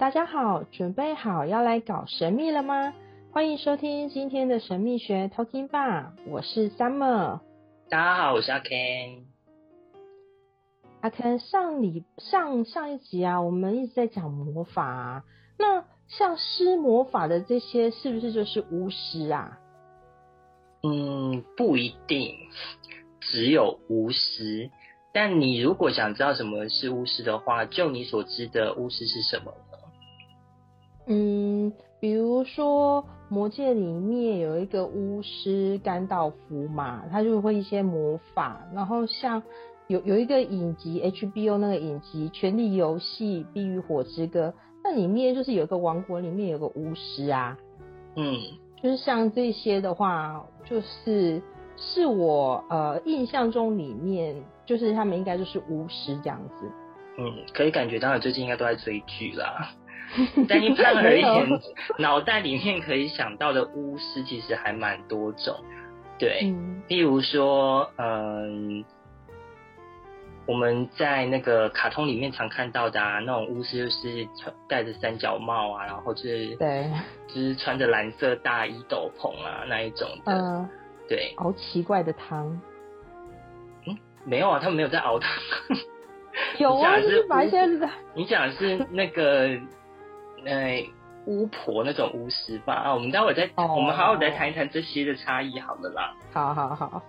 大家好，准备好要来搞神秘了吗？欢迎收听今天的神秘学 Talking Bar，我是 Summer。大家好，我是阿 Ken。阿 Ken，上礼上上一集啊，我们一直在讲魔法啊，那像施魔法的这些，是不是就是巫师啊？嗯，不一定，只有巫师。但你如果想知道什么是巫师的话，就你所知的巫师是什么呢？嗯，比如说《魔戒》里面有一个巫师甘道夫嘛，他就会一些魔法。然后像有有一个影集 HBO 那个影集《权力游戏：冰与火之歌》，那里面就是有一个王国里面有个巫师啊。嗯，就是像这些的话，就是是我呃印象中里面，就是他们应该就是巫师这样子。嗯，可以感觉到你最近应该都在追剧啦。但一般而言，脑袋里面可以想到的巫师其实还蛮多种，对，嗯、例如说，嗯，我们在那个卡通里面常看到的啊，那种巫师就是戴着三角帽啊，然后就是对，就是穿着蓝色大衣斗篷啊那一种的，呃、对，熬奇怪的汤，嗯，没有啊，他们没有在熬汤，有啊，就是把一些，你讲的是那个。呃，巫婆那种巫师吧啊，我们待会再，oh. 我们好好再谈一谈这些的差异好了啦。好好好，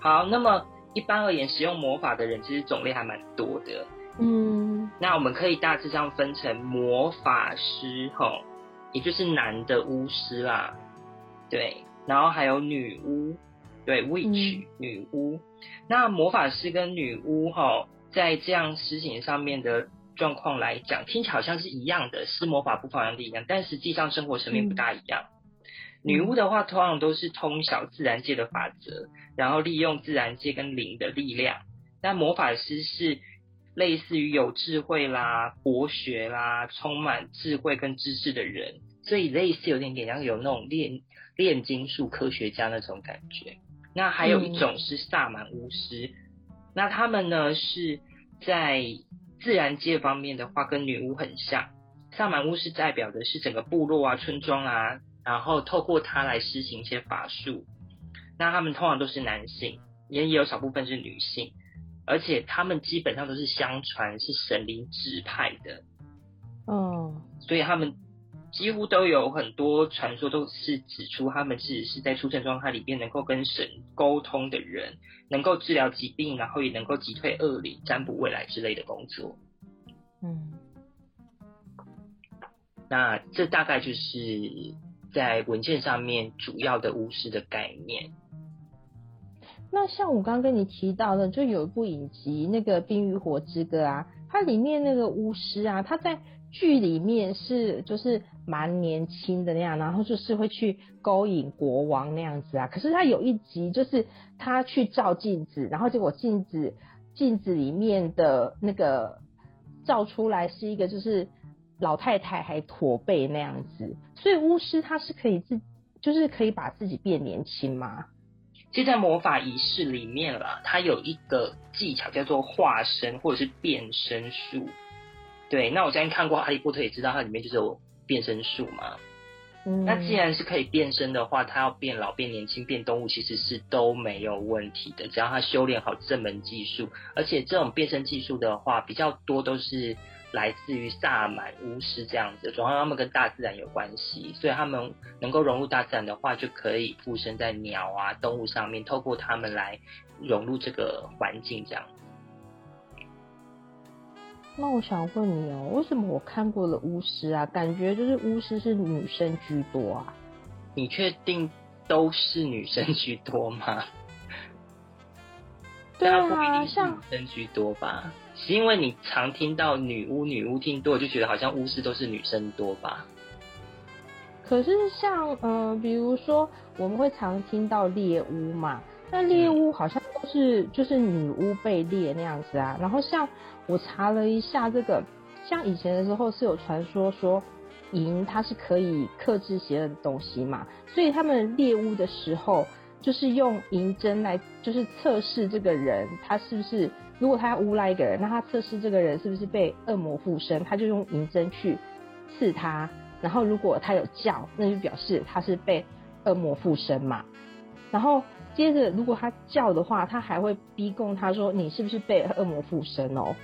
好，那么一般而言，使用魔法的人其实种类还蛮多的。嗯，那我们可以大致上分成魔法师吼，也就是男的巫师啦，对，然后还有女巫，对，witch、嗯、女巫。那魔法师跟女巫吼，在这样事情上面的。状况来讲，听起来好像是一样的，施魔法不方向的一样，但实际上生活层面不大一样。嗯、女巫的话，通常都是通晓自然界的法则，然后利用自然界跟灵的力量。但魔法师是类似于有智慧啦、博学啦、充满智慧跟知识的人，所以类似有点点像有那种炼炼金术科学家那种感觉。那还有一种是萨满巫师，嗯、那他们呢是在。自然界方面的话，跟女巫很像。萨满巫师代表的是整个部落啊、村庄啊，然后透过它来施行一些法术。那他们通常都是男性，也也有少部分是女性，而且他们基本上都是相传是神灵指派的。哦，所以他们几乎都有很多传说，都是指出他们是是在出生状态里边能够跟神沟通的人。能够治疗疾病，然后也能够击退恶灵、占卜未来之类的工作。嗯，那这大概就是在文件上面主要的巫师的概念。那像我刚刚跟你提到的，就有一部影集，那个《冰与火之歌》啊，它里面那个巫师啊，他在。剧里面是就是蛮年轻的那样，然后就是会去勾引国王那样子啊。可是他有一集就是他去照镜子，然后结果镜子镜子里面的那个照出来是一个就是老太太还驼背那样子。所以巫师他是可以自就是可以把自己变年轻吗？其实，在魔法仪式里面啦，它有一个技巧叫做化身或者是变身术。对，那我之前看过《哈利波特》，也知道它里面就是有变身术嘛。嗯，那既然是可以变身的话，他要变老、变年轻、变动物，其实是都没有问题的。只要他修炼好这门技术，而且这种变身技术的话，比较多都是来自于萨满巫师这样子，主要他们跟大自然有关系，所以他们能够融入大自然的话，就可以附身在鸟啊、动物上面，透过他们来融入这个环境这样。那我想问你哦，为什么我看过的巫师啊，感觉就是巫师是女生居多啊？你确定都是女生居多吗？对啊，像女生居多吧？是因为你常听到女巫，女巫听多，就觉得好像巫师都是女生多吧？可是像嗯、呃，比如说我们会常听到猎巫嘛，那猎巫好像都是就是女巫被猎那样子啊，然后像。我查了一下这个，像以前的时候是有传说说银它是可以克制邪恶的东西嘛，所以他们猎巫的时候就是用银针来就是测试这个人他是不是，如果他要诬赖一个人，那他测试这个人是不是被恶魔附身，他就用银针去刺他，然后如果他有叫，那就表示他是被恶魔附身嘛。然后接着如果他叫的话，他还会逼供他说，你是不是被恶魔附身哦？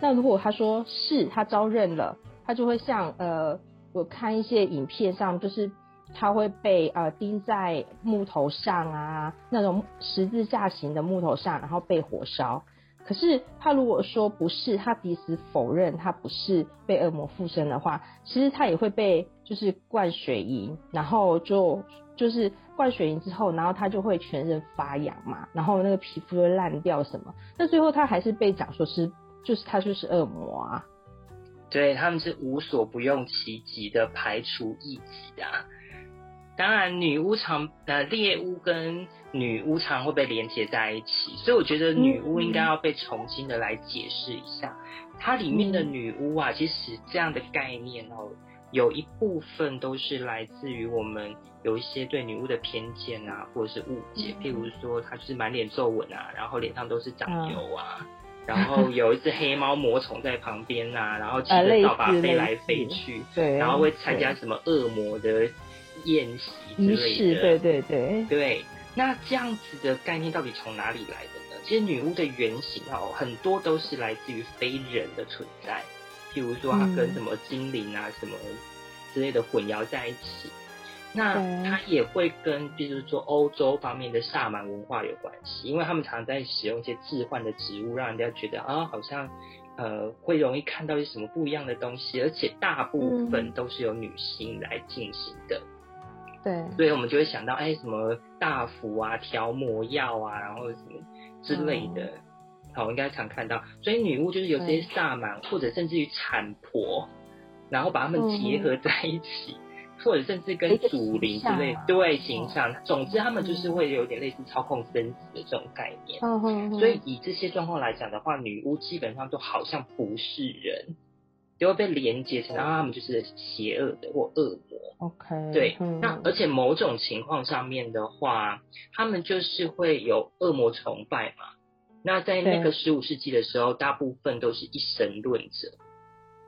那如果他说是他招认了，他就会像呃，我看一些影片上就是。他会被呃钉在木头上啊，那种十字架形的木头上，然后被火烧。可是他如果说不是，他抵死否认他不是被恶魔附身的话，其实他也会被就是灌水银，然后就就是灌水银之后，然后他就会全身发痒嘛，然后那个皮肤就烂掉什么。那最后他还是被讲说是就是他就是恶魔啊。对，他们是无所不用其极的排除异己啊。当然，女巫常呃猎巫跟女巫常会被连接在一起，所以我觉得女巫应该要被重新的来解释一下。它里面的女巫啊，其实这样的概念哦，有一部分都是来自于我们有一些对女巫的偏见啊，或者是误解。譬如说，她就是满脸皱纹啊，然后脸上都是长油啊，然后有一只黑猫魔宠在旁边啊，然后骑着扫把飞来飞去，对，然后会参加什么恶魔的。宴席之类的，对对对对。那这样子的概念到底从哪里来的呢？其实女巫的原型哦，很多都是来自于非人的存在，譬如说它跟什么精灵啊、嗯、什么之类的混淆在一起。那他也会跟，比如说欧洲方面的萨满文化有关系，因为他们常常在使用一些置换的植物，让人家觉得啊，好像呃会容易看到一些什么不一样的东西，而且大部分都是由女性来进行的。对，所以我们就会想到，哎，什么大符啊、调魔药啊，然后什么之类的，好，应该常看到。所以女巫就是有这些萨满，或者甚至于产婆，然后把他们结合在一起，或者甚至跟祖灵之类，对形象。总之，他们就是会有点类似操控生死的这种概念。所以以这些状况来讲的话，女巫基本上都好像不是人。就会被连接成，然后他们就是邪恶的或恶魔。OK，对，那而且某种情况上面的话，他们就是会有恶魔崇拜嘛。那在那个十五世纪的时候，大部分都是一神论者。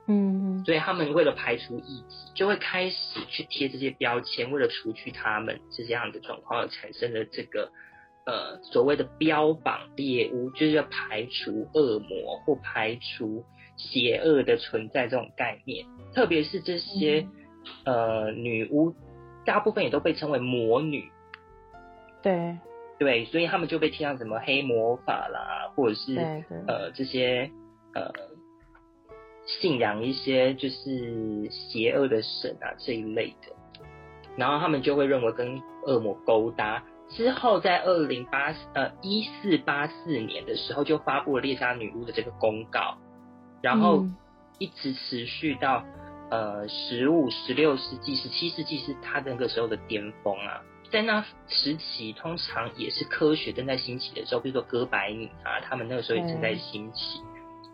嗯，所以他们为了排除异己，就会开始去贴这些标签，为了除去他们是这样的状况而产生的这个呃所谓的标榜猎巫，就是要排除恶魔或排除。邪恶的存在这种概念，特别是这些、嗯、呃女巫，大部分也都被称为魔女。对对，所以他们就被贴上什么黑魔法啦，或者是呃这些呃信仰一些就是邪恶的神啊这一类的，然后他们就会认为跟恶魔勾搭。之后在二零八呃一四八四年的时候，就发布了猎杀女巫的这个公告。然后一直持续到呃十五、十六世纪、十七世纪是他那个时候的巅峰啊，在那时期通常也是科学正在兴起的时候，比如说哥白尼啊，他们那个时候也正在兴起，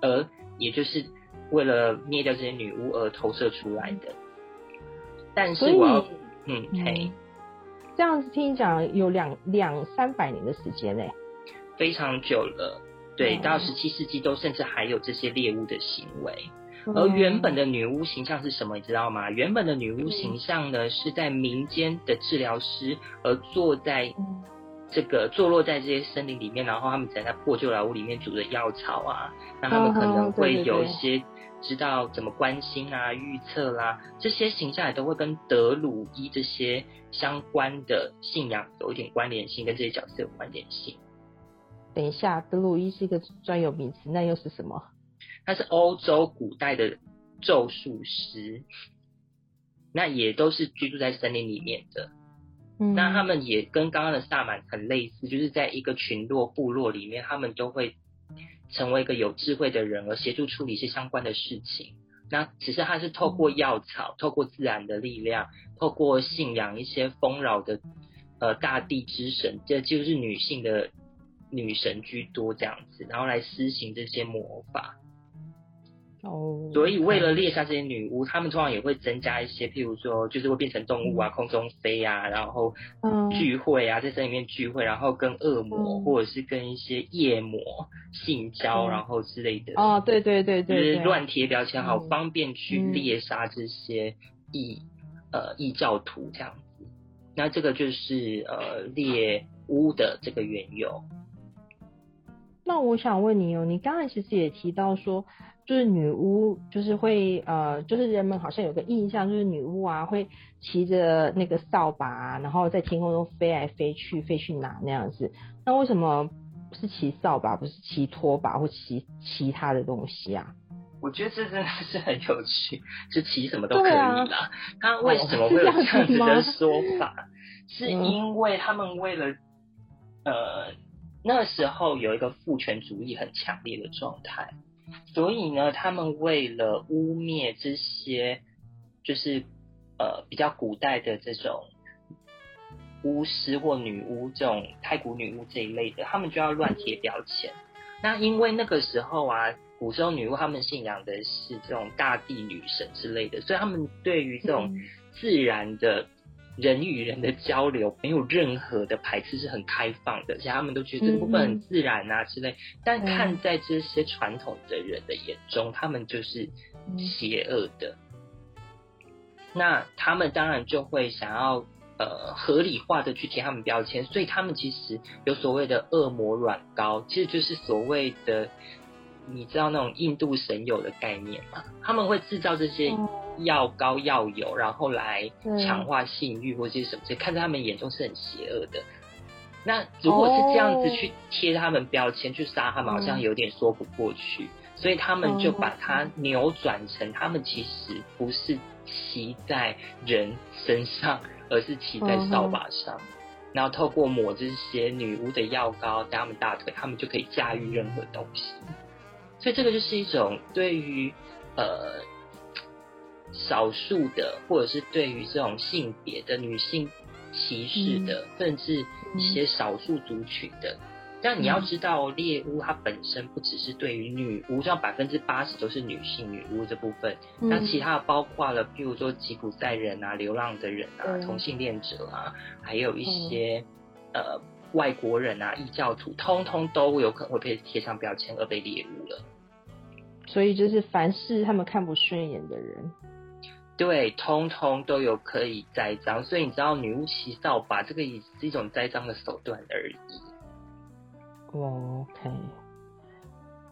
而也就是为了灭掉这些女巫而投射出来的。但是我要嗯嘿，这样子听你讲有两两三百年的时间呢，非常久了。对，到十七世纪都甚至还有这些猎物的行为，而原本的女巫形象是什么？你知道吗？原本的女巫形象呢，是在民间的治疗师，而坐在这个坐落在这些森林里面，然后他们在那破旧老屋里面煮的药草啊，那他们可能会有一些知道怎么关心啊、预测啦，这些形象也都会跟德鲁伊这些相关的信仰有一点关联性，跟这些角色有关联性。等一下，德鲁伊是一个专有名词，那又是什么？他是欧洲古代的咒术师，那也都是居住在森林里面的。嗯，那他们也跟刚刚的萨满很类似，就是在一个群落部落里面，他们都会成为一个有智慧的人，而协助处理一些相关的事情。那只是他是透过药草，透过自然的力量，透过信仰一些丰饶的呃大地之神，这就是女性的。女神居多这样子，然后来施行这些魔法。哦，所以为了猎杀这些女巫，他们通常也会增加一些，譬如说，就是会变成动物啊，空中飞啊，然后聚会啊，在森林里面聚会，然后跟恶魔或者是跟一些夜魔性交，然后之类的。哦，对对对对，就是乱贴标签，好方便去猎杀这些异呃异教徒这样子。那这个就是呃猎巫的这个缘由。那我想问你哦，你刚才其实也提到说，就是女巫就是会呃，就是人们好像有个印象，就是女巫啊会骑着那个扫把啊，然后在天空中飞来飞去，飞去哪那样子。那为什么是骑扫把，不是骑拖把或骑其他的东西啊？我觉得这真的是很有趣，就骑什么都可以啦。他、啊、为什么会有这样子的说法？是，是因为他们为了呃。那时候有一个父权主义很强烈的状态，所以呢，他们为了污蔑这些，就是呃比较古代的这种巫师或女巫，这种太古女巫这一类的，他们就要乱贴标签。那因为那个时候啊，古时候女巫他们信仰的是这种大地女神之类的，所以他们对于这种自然的。人与人的交流没有任何的排斥，是很开放的，而且他们都觉得这部分很自然啊之类。但看在这些传统的人的眼中，他们就是邪恶的。那他们当然就会想要呃合理化的去贴他们标签，所以他们其实有所谓的恶魔软膏，其实就是所谓的你知道那种印度神油的概念吗？他们会制造这些。药膏药油，然后来强化性欲或者什么，这看在他们眼中是很邪恶的。那如果是这样子去贴他们标签，去杀他们，好像有点说不过去。所以他们就把它扭转成，他们其实不是骑在人身上，而是骑在扫把上。然后透过抹这些女巫的药膏在他们大腿，他们就可以驾驭任何东西。所以这个就是一种对于呃。少数的，或者是对于这种性别的女性歧视的，嗯、甚至一些少数族群的。但你要知道，猎巫它本身不只是对于女巫，像百分之八十都是女性女巫这部分。那、嗯、其他的包括了，譬如说吉普赛人啊、流浪的人啊、嗯、同性恋者啊，还有一些、嗯、呃外国人啊、异教徒，通通都有可能会被贴上标签而被猎巫了。所以就是凡是他们看不顺眼的人。对，通通都有可以栽赃，所以你知道女巫骑扫把这个也是一种栽赃的手段而已。OK，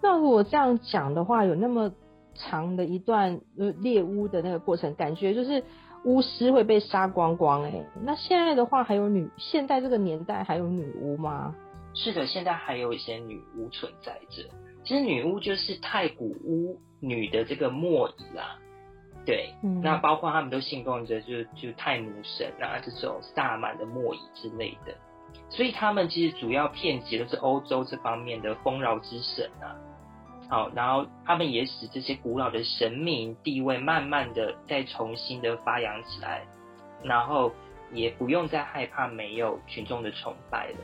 那如果这样讲的话，有那么长的一段猎巫的那个过程，感觉就是巫师会被杀光光哎。那现在的话，还有女，现在这个年代还有女巫吗？是的，现在还有一些女巫存在着。其实女巫就是太古巫女的这个末裔啦。对，嗯、那包括他们都信奉着就就太奴神啊，这种萨满的末裔之类的，所以他们其实主要遍及的是欧洲这方面的丰饶之神啊。好，然后他们也使这些古老的神明地位慢慢的再重新的发扬起来，然后也不用再害怕没有群众的崇拜了。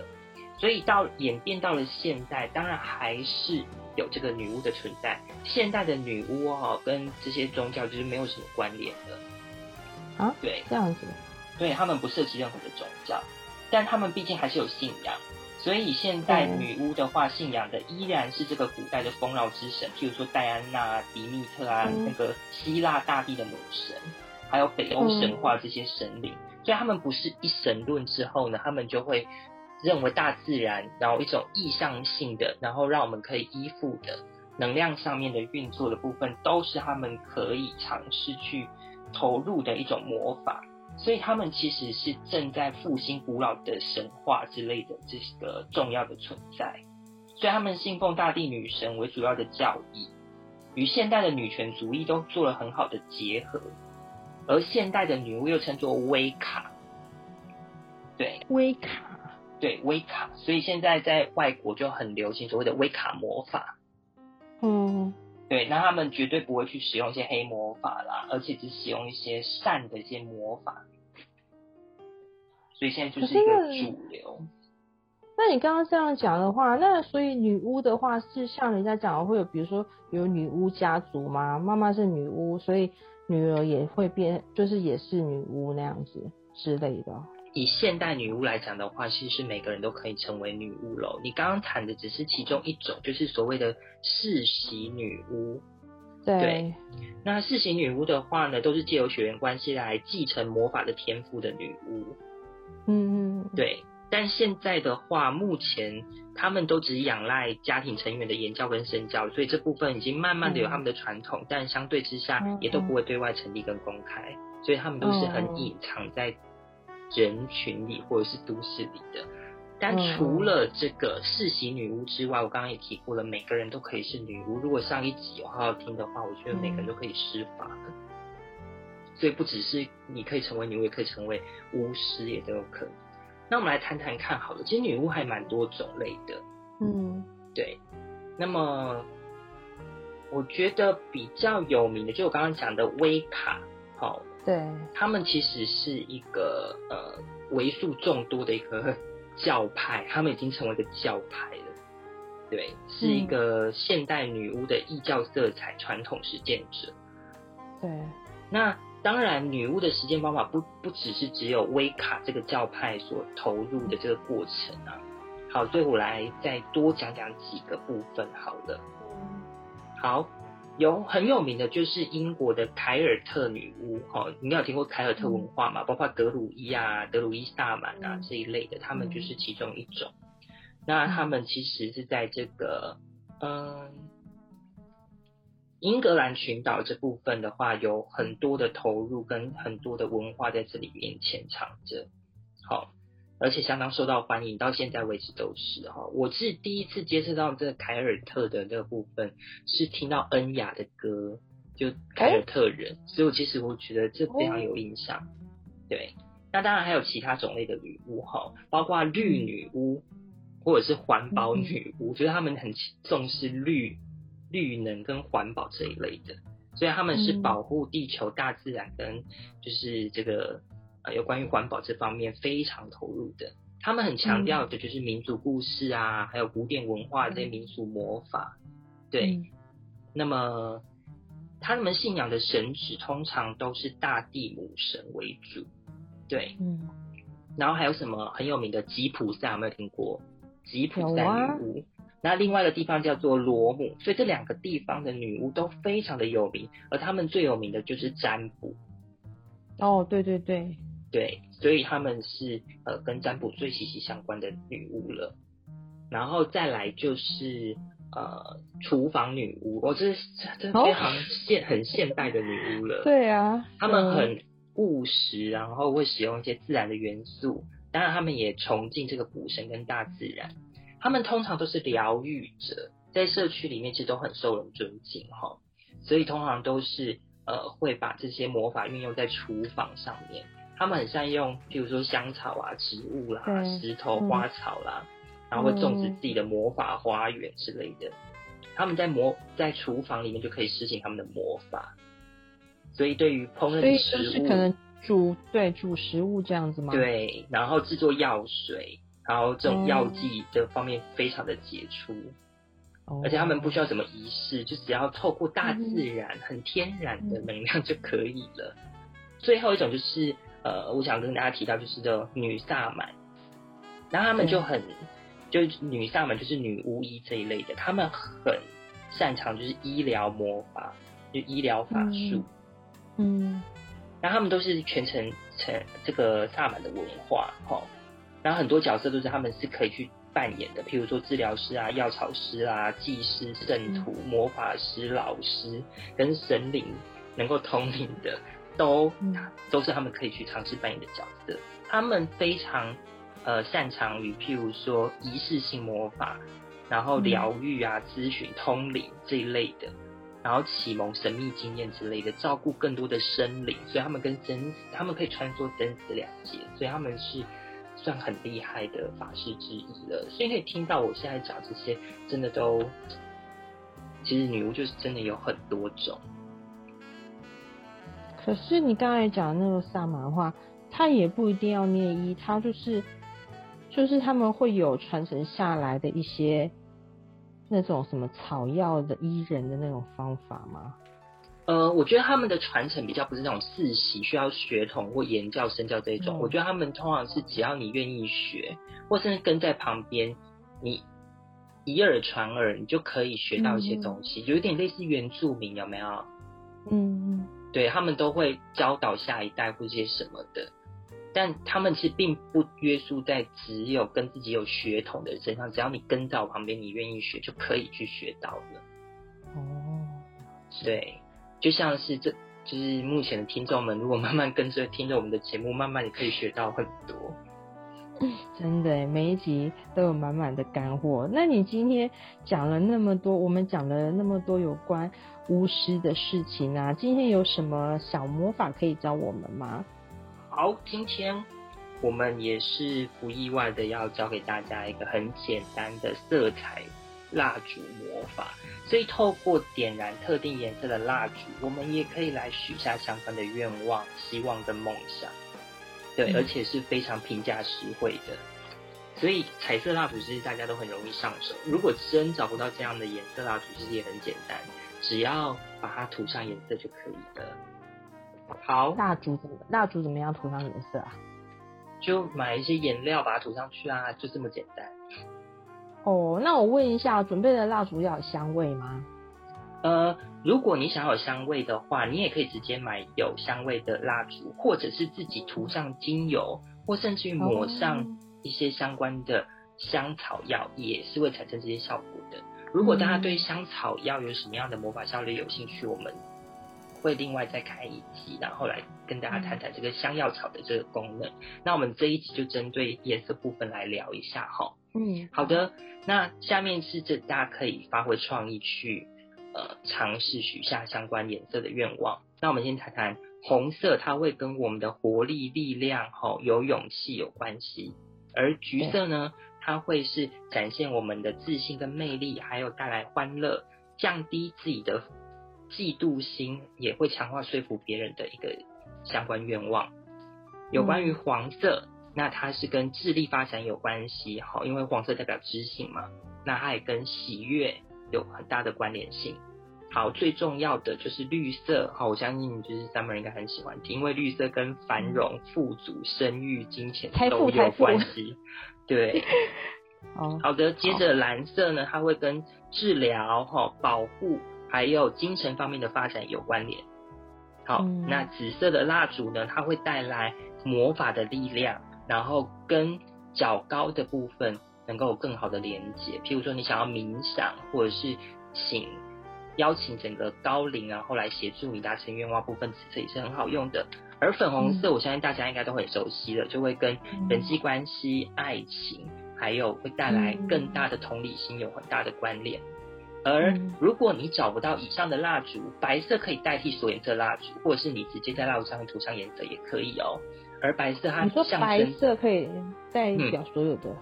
所以到演变到了现代，当然还是。有这个女巫的存在，现代的女巫哦，跟这些宗教就是没有什么关联的啊。对，这样子，对，他们不涉及任何的宗教，但他们毕竟还是有信仰，所以现代女巫的话，信仰的依然是这个古代的丰饶之神，譬如说戴安娜、迪密特啊，嗯、那个希腊大地的母神，还有北欧神话这些神灵，嗯、所以他们不是一神论之后呢，他们就会。认为大自然，然后一种意向性的，然后让我们可以依附的能量上面的运作的部分，都是他们可以尝试去投入的一种魔法。所以他们其实是正在复兴古老的神话之类的这个重要的存在。所以他们信奉大地女神为主要的教义，与现代的女权主义都做了很好的结合。而现代的女巫又称作威卡，对，威卡。对，微卡，所以现在在外国就很流行所谓的微卡魔法。嗯，对，那他们绝对不会去使用一些黑魔法啦，而且只使用一些善的一些魔法。所以现在就是一个主流。那你刚刚这样讲的话，那所以女巫的话是像人家讲的会有，比如说有女巫家族吗？妈妈是女巫，所以女儿也会变，就是也是女巫那样子之类的。以现代女巫来讲的话，其实是每个人都可以成为女巫喽。你刚刚谈的只是其中一种，就是所谓的世袭女巫。对，对，那世袭女巫的话呢，都是借由血缘关系来继承魔法的天赋的女巫。嗯嗯，对。但现在的话，目前他们都只仰赖家庭成员的言教跟身教，所以这部分已经慢慢的有他们的传统，嗯、但相对之下也都不会对外成立跟公开，所以他们都是很隐藏在。人群里或者是都市里的，但除了这个世袭女巫之外，我刚刚也提过了，每个人都可以是女巫。如果上一集有好好听的话，我觉得每个人都可以施法的。所以不只是你可以成为女巫，也可以成为巫师，也都有可能。那我们来谈谈看好了，其实女巫还蛮多种类的。嗯，对。那么我觉得比较有名的，就我刚刚讲的威卡，好。对，他们其实是一个呃为数众多的一个教派，他们已经成为一个教派了。对，是一个现代女巫的异教色彩传统实践者。对，那当然，女巫的实践方法不不只是只有威卡这个教派所投入的这个过程啊。好，所以我来再多讲讲几个部分好了。好。有很有名的，就是英国的凯尔特女巫，哦，你有听过凯尔特文化嘛？包括德鲁伊啊、德鲁伊萨满啊这一类的，他们就是其中一种。那他们其实是在这个，嗯，英格兰群岛这部分的话，有很多的投入跟很多的文化在这里面潜藏着，好。而且相当受到欢迎，到现在为止都是哈。我是第一次接触到这个凯尔特的那个部分，是听到恩雅的歌，就凯尔特人，欸、所以我其实我觉得这非常有印象。对，那当然还有其他种类的女巫哈，包括绿女巫或者是环保女巫，觉得他们很重视绿绿能跟环保这一类的，所以他们是保护地球、大自然跟就是这个。有关于环保这方面非常投入的，他们很强调的就是民族故事啊，嗯、还有古典文化这些民俗魔法。对，嗯、那么他们信仰的神祇通常都是大地母神为主。对，嗯，然后还有什么很有名的吉普赛，有没有听过？吉普赛女巫。啊、那另外一个地方叫做罗姆，所以这两个地方的女巫都非常的有名，而他们最有名的就是占卜。哦，对对对。对，所以他们是呃跟占卜最息息相关的女巫了，然后再来就是呃厨房女巫，我、哦、这是这非常现、哦、很现代的女巫了。对啊，他们很务实，然后会使用一些自然的元素，当然他们也崇敬这个古神跟大自然。他们通常都是疗愈者，在社区里面其实都很受人尊敬哈，所以通常都是呃会把这些魔法运用在厨房上面。他们很善用，譬如说香草啊、植物啦、对石头、花草啦，嗯、然后会种植自己的魔法花园之类的。嗯、他们在魔在厨房里面就可以实行他们的魔法，所以对于烹饪食物，是可能煮对煮食物这样子吗？对，然后制作药水，然后这种药剂的方面非常的杰出，嗯、而且他们不需要什么仪式，就只要透过大自然、嗯、很天然的能量就可以了。嗯、最后一种就是。呃，我想跟大家提到就是这女萨满，然后他们就很，嗯、就女萨满就是女巫医这一类的，他们很擅长就是医疗魔法，就医疗法术，嗯，然后他们都是全程成这个萨满的文化，哈，然后很多角色都是他们是可以去扮演的，譬如说治疗师啊、药草师啊、技师、圣徒、嗯、魔法师、老师跟神灵能够通灵的。都都是他们可以去尝试扮演的角色。他们非常呃擅长于譬如说仪式性魔法，然后疗愈啊、咨询、通灵这一类的，然后启蒙神秘经验之类的，照顾更多的生灵。所以他们跟生死，他们可以穿梭生死两界，所以他们是算很厉害的法师之一了。所以可以听到我现在讲这些，真的都其实女巫就是真的有很多种。可是你刚才讲的那个萨满的话，他也不一定要念医，他就是就是他们会有传承下来的一些那种什么草药的医人的那种方法吗？呃，我觉得他们的传承比较不是那种世袭需要血统或言教身教这一种，嗯、我觉得他们通常是只要你愿意学，或甚至跟在旁边，你以耳传耳，你就可以学到一些东西，嗯、有点类似原住民，有没有？嗯嗯，对，他们都会教导下一代或些什么的，但他们其实并不约束在只有跟自己有血统的人身上，只要你跟在我旁边，你愿意学就可以去学到了。哦，对。就像是这，就是目前的听众们，如果慢慢跟着听着我们的节目，慢慢你可以学到很多。真的，每一集都有满满的干货。那你今天讲了那么多，我们讲了那么多有关巫师的事情啊，今天有什么小魔法可以教我们吗？好，今天我们也是不意外的要教给大家一个很简单的色彩蜡烛魔法。所以，透过点燃特定颜色的蜡烛，我们也可以来许下相关的愿望、希望跟梦想。对，而且是非常平价实惠的。所以，彩色蜡烛其实大家都很容易上手。如果真找不到这样的颜色蜡烛，其实也很简单，只要把它涂上颜色就可以了。好，蜡烛怎么？蜡烛怎么样涂上颜色啊？就买一些颜料把它涂上去啊，就这么简单。哦，那我问一下，准备的蜡烛要有香味吗？呃，如果你想要有香味的话，你也可以直接买有香味的蜡烛，或者是自己涂上精油，或甚至于抹上一些相关的香草药，也是会产生这些效果的。如果大家对香草药有什么样的魔法效率有兴趣，我们会另外再开一集，然后来跟大家谈谈这个香药草的这个功能。那我们这一集就针对颜色部分来聊一下哈。嗯，好的。那下面是这大家可以发挥创意去呃尝试许下相关颜色的愿望。那我们先谈谈红色，它会跟我们的活力、力量、吼有勇气有关系；而橘色呢，它会是展现我们的自信跟魅力，还有带来欢乐，降低自己的嫉妒心，也会强化说服别人的一个相关愿望。有关于黄色。那它是跟智力发展有关系，好，因为黄色代表知性嘛，那它也跟喜悦有很大的关联性。好，最重要的就是绿色，好，我相信就是 Summer 应该很喜欢听，因为绿色跟繁荣、富足、生育、金钱都有关系。对，好好的，接着蓝色呢，它会跟治疗、哈保护还有精神方面的发展有关联。好，嗯、那紫色的蜡烛呢，它会带来魔法的力量。然后跟较高的部分能够有更好的连接，譬如说你想要冥想，或者是请邀请整个高龄然后来协助你达成愿望部分，紫色也是很好用的。而粉红色，我相信大家应该都很熟悉了，就会跟人际关系、爱情，还有会带来更大的同理心有很大的关联。而如果你找不到以上的蜡烛，白色可以代替所有颜色蜡烛，或者是你直接在蜡烛上面涂上颜色也可以哦。而白色它象征，你说白色可以代表所有的、嗯，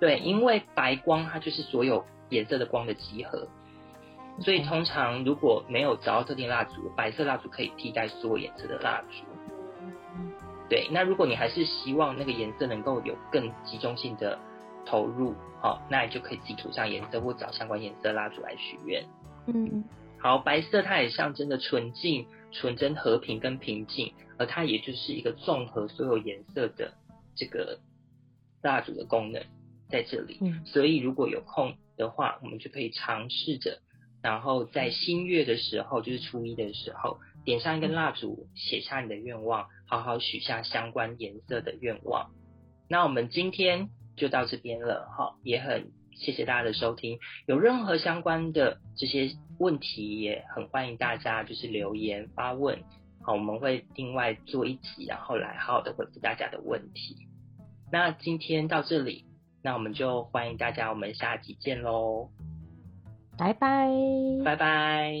对，因为白光它就是所有颜色的光的集合，所以通常如果没有找到特定蜡烛，白色蜡烛可以替代所有颜色的蜡烛。对，那如果你还是希望那个颜色能够有更集中性的投入，好，那你就可以自己涂上颜色或找相关颜色蜡烛来许愿。嗯，好，白色它也象征着纯净、纯真、和平跟平静。而它也就是一个综合所有颜色的这个蜡烛的功能在这里，嗯，所以如果有空的话，我们就可以尝试着，然后在新月的时候，就是初一的时候，点上一根蜡烛，写下你的愿望，好好许下相关颜色的愿望。那我们今天就到这边了，哈，也很谢谢大家的收听。有任何相关的这些问题，也很欢迎大家就是留言发问。好，我们会另外做一集，然后来好好的回复大家的问题。那今天到这里，那我们就欢迎大家，我们下集见喽，拜拜，拜拜。